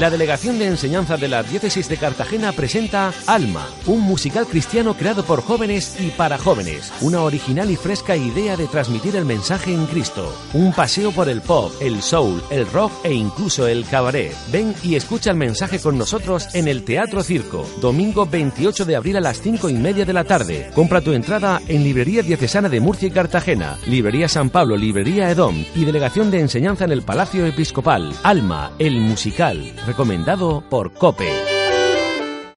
La Delegación de Enseñanza de la Diócesis de Cartagena presenta Alma, un musical cristiano creado por jóvenes y para jóvenes. Una original y fresca idea de transmitir el mensaje en Cristo. Un paseo por el pop, el soul, el rock e incluso el cabaret. Ven y escucha el mensaje con nosotros en el Teatro Circo, domingo 28 de abril a las 5 y media de la tarde. Compra tu entrada en Librería Diocesana de Murcia y Cartagena, Librería San Pablo, Librería Edom y Delegación de Enseñanza en el Palacio Episcopal. Alma, el musical, recomendado por COPE.